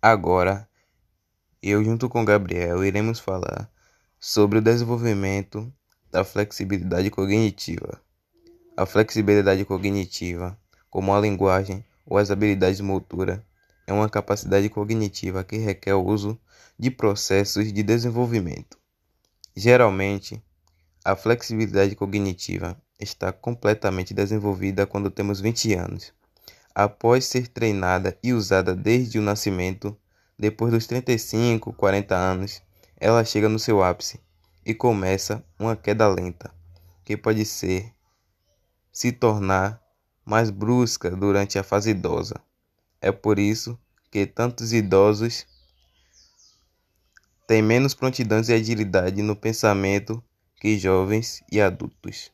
Agora, eu junto com Gabriel iremos falar sobre o desenvolvimento da flexibilidade cognitiva. A flexibilidade cognitiva, como a linguagem ou as habilidades motoras, é uma capacidade cognitiva que requer o uso de processos de desenvolvimento. Geralmente, a flexibilidade cognitiva está completamente desenvolvida quando temos 20 anos. Após ser treinada e usada desde o nascimento, depois dos 35, 40 anos, ela chega no seu ápice e começa uma queda lenta, que pode ser se tornar mais brusca durante a fase idosa. É por isso que tantos idosos têm menos prontidão e agilidade no pensamento que jovens e adultos.